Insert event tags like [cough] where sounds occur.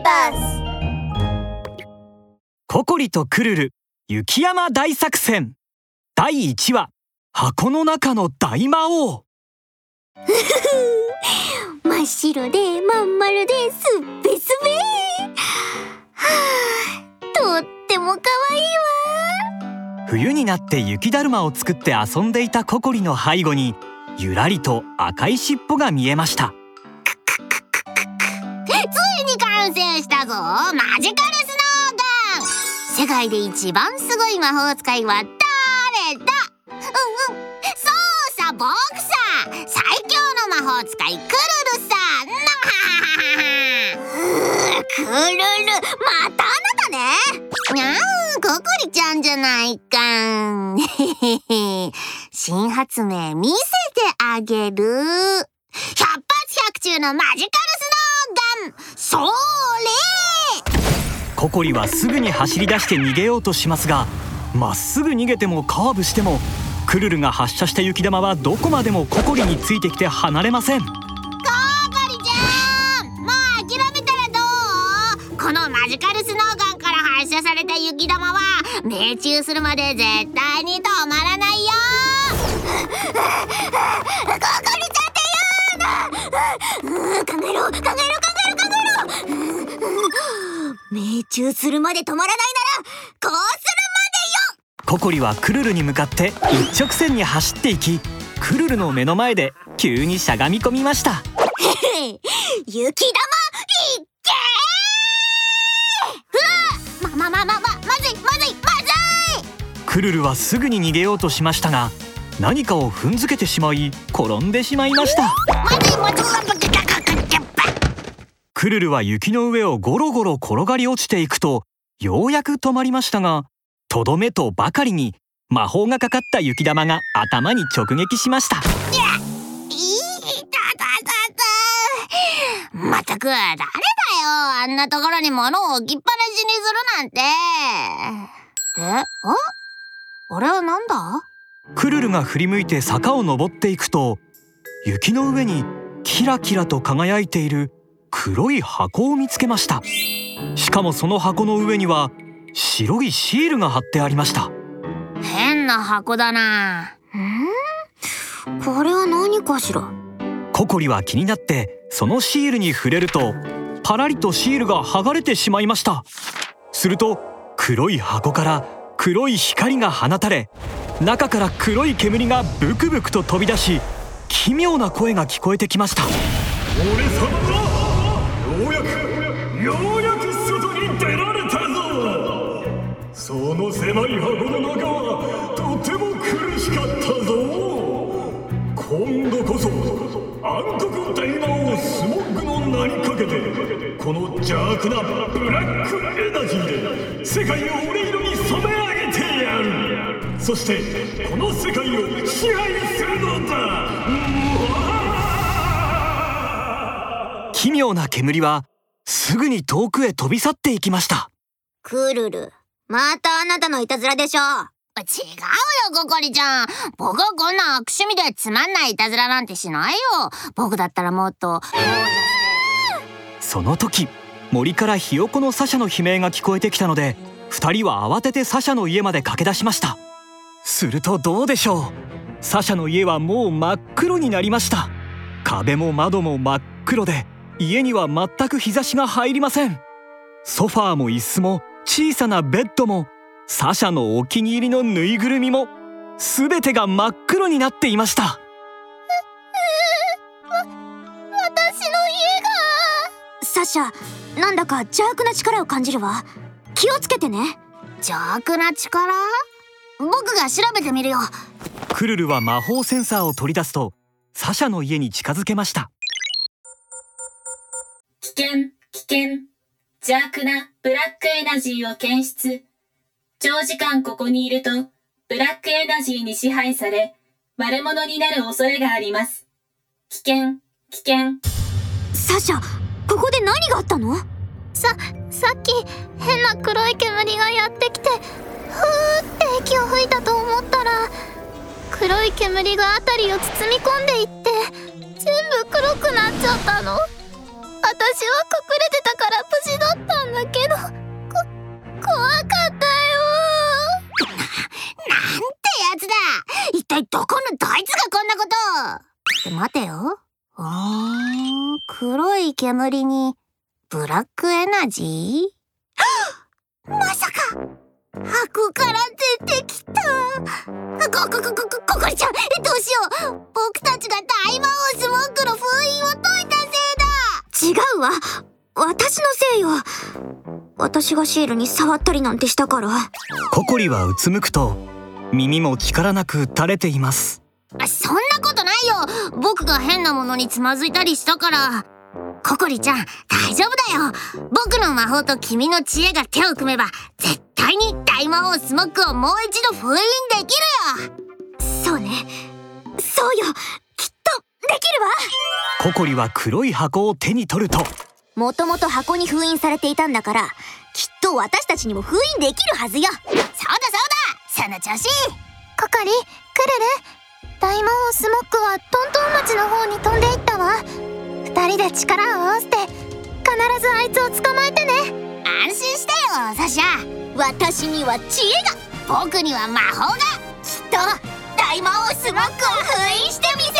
ーバスココリとクルル雪山大作戦。第1話箱の中の大魔王。[laughs] 真っ白でまん丸ですっぺすべ。はあとっても可愛いわ。冬になって雪だるまを作って遊んでいたココリの背後にゆらりと赤い尻尾が見えましたしたぞ。マジカルスノーガン。世界で一番すごい魔法使いは誰だうんうんそうさ僕さ最強の魔法使いクルルさなクルルまたあなたねにゃーココリちゃんじゃないか新発明見せてあげる百発百中のマジカルスノーガンそれココリはすぐに走り出して逃げようとしますがまっすぐ逃げてもカーブしてもクルルが発射した雪玉はどこまでもココリについてきて離れません。ココリちゃんもう諦めたらどう？このマジカルスノーガンから発射された雪玉は命中するまで絶対に止まらないよ。[laughs] ココリちゃんって言うな考えろ考えろ考えろ考えろ。命中するまで止まらないならこうすココリはクルルに向かって一直線に走っていきクルルの目の前で急にしゃがみ込みました。る [laughs] 雪玉いっけうわままままままずいまずいまずい！クルルはすぐに逃げようとしましたが何かを踏んづけてしまい転んでしまいました。まずいまずいクルルは雪の上をゴロゴロ転がり落ちていくとようやく止まりましたがとどめとばかりに魔法がかかった雪玉が頭に直撃しました。いたたたた。まったく誰だよ。あんなところに物を置きっぱなしにするなんて。えあ？あれはなんだ？クルルが振り向いて坂を登っていくと雪の上にキラキラと輝いている黒い箱を見つけました。しかもその箱の上には白いシールが貼ってありました。変な箱だな。これは何かしら？ココリは気になってそのシールに触れるとパラリとシールが剥がれてしまいました。すると黒い箱から黒い光が放たれ中から黒い煙がブクブクと飛び出し奇妙な声が聞こえてきました。俺様だようやく外に出られたぞ。その狭い箱の中はとても苦しかったぞ。今度こそ暗黒大魔王スモッグの名にかけてこの邪悪なブラックエナジーで世界を俺色に染め上げてやる。そしてこの世界を支配するのだ。奇妙な煙はすぐに遠くへ飛び去っていきました。クルル。またあなたのいたずらでしょ違うよココリちゃん。僕はこんな悪趣味でつまんないいたずらなんてしないよ。僕だったらもっと。その時森からひよこのサシャの悲鳴が聞こえてきたので2人は慌ててサシャの家まで駆け出しました。するとどうでしょう。サシャの家はもう真っ黒になりました。壁も窓も真っ黒で家には全く日差しが入りません。ソファーも椅子も小さなベッドもサシャのお気に入りのぬいぐるみも全てが真っ黒になっていました。私の家サシャなんだか邪悪な力を感じるわ。気をつけてね。邪悪な力？僕が調べてみるよ。クルルは魔法センサーを取り出すとサシャの家に近づけました。危険、危険。邪悪なブラックエナジーを検出。長時間ここにいると、ブラックエナジーに支配され、悪者になる恐れがあります。危険、危険。サシャここで何があったの？さ、さっき変な黒い煙がやってきて、ふーって息を吹いたと思ったら、黒い煙が辺りを包み込んでいって、全部黒くなっちゃったの。私は隠れてたから無事だったんだけど。こ怖かったよ。なんてやつだ。一体どこのどいつがこんなこと。待てよ。うーん黒い煙にブラックエナジー？[gasps] まさか。箱から出てきた。こここここここりちゃんどうしよう。僕たちが大魔王スモックの封うわ私のせいよ。私がシールに触ったりなんてしたから。ココリはうつむくと耳も力なく垂れています。そんなことないよ。僕が変なものにつまずいたりしたから。ココリちゃん大丈夫だよ。僕の魔法と君の知恵が手を組めば絶対に大魔王スモックをもう一度封印できるよ。そうね。そうよるわ。ココリは黒い箱を手に取ると。もともと箱に封印されていたんだからきっと私たちにも封印できるはずよ。そうだそうだ。その調子。ココリクルル。大魔王スモックはトントン町の方に飛んでいったわ。二人で力を合わせて必ずあいつを捕まえてね。安心してよサシャ私には知恵が僕には魔法が。きっと大魔王スモックを封印してみせ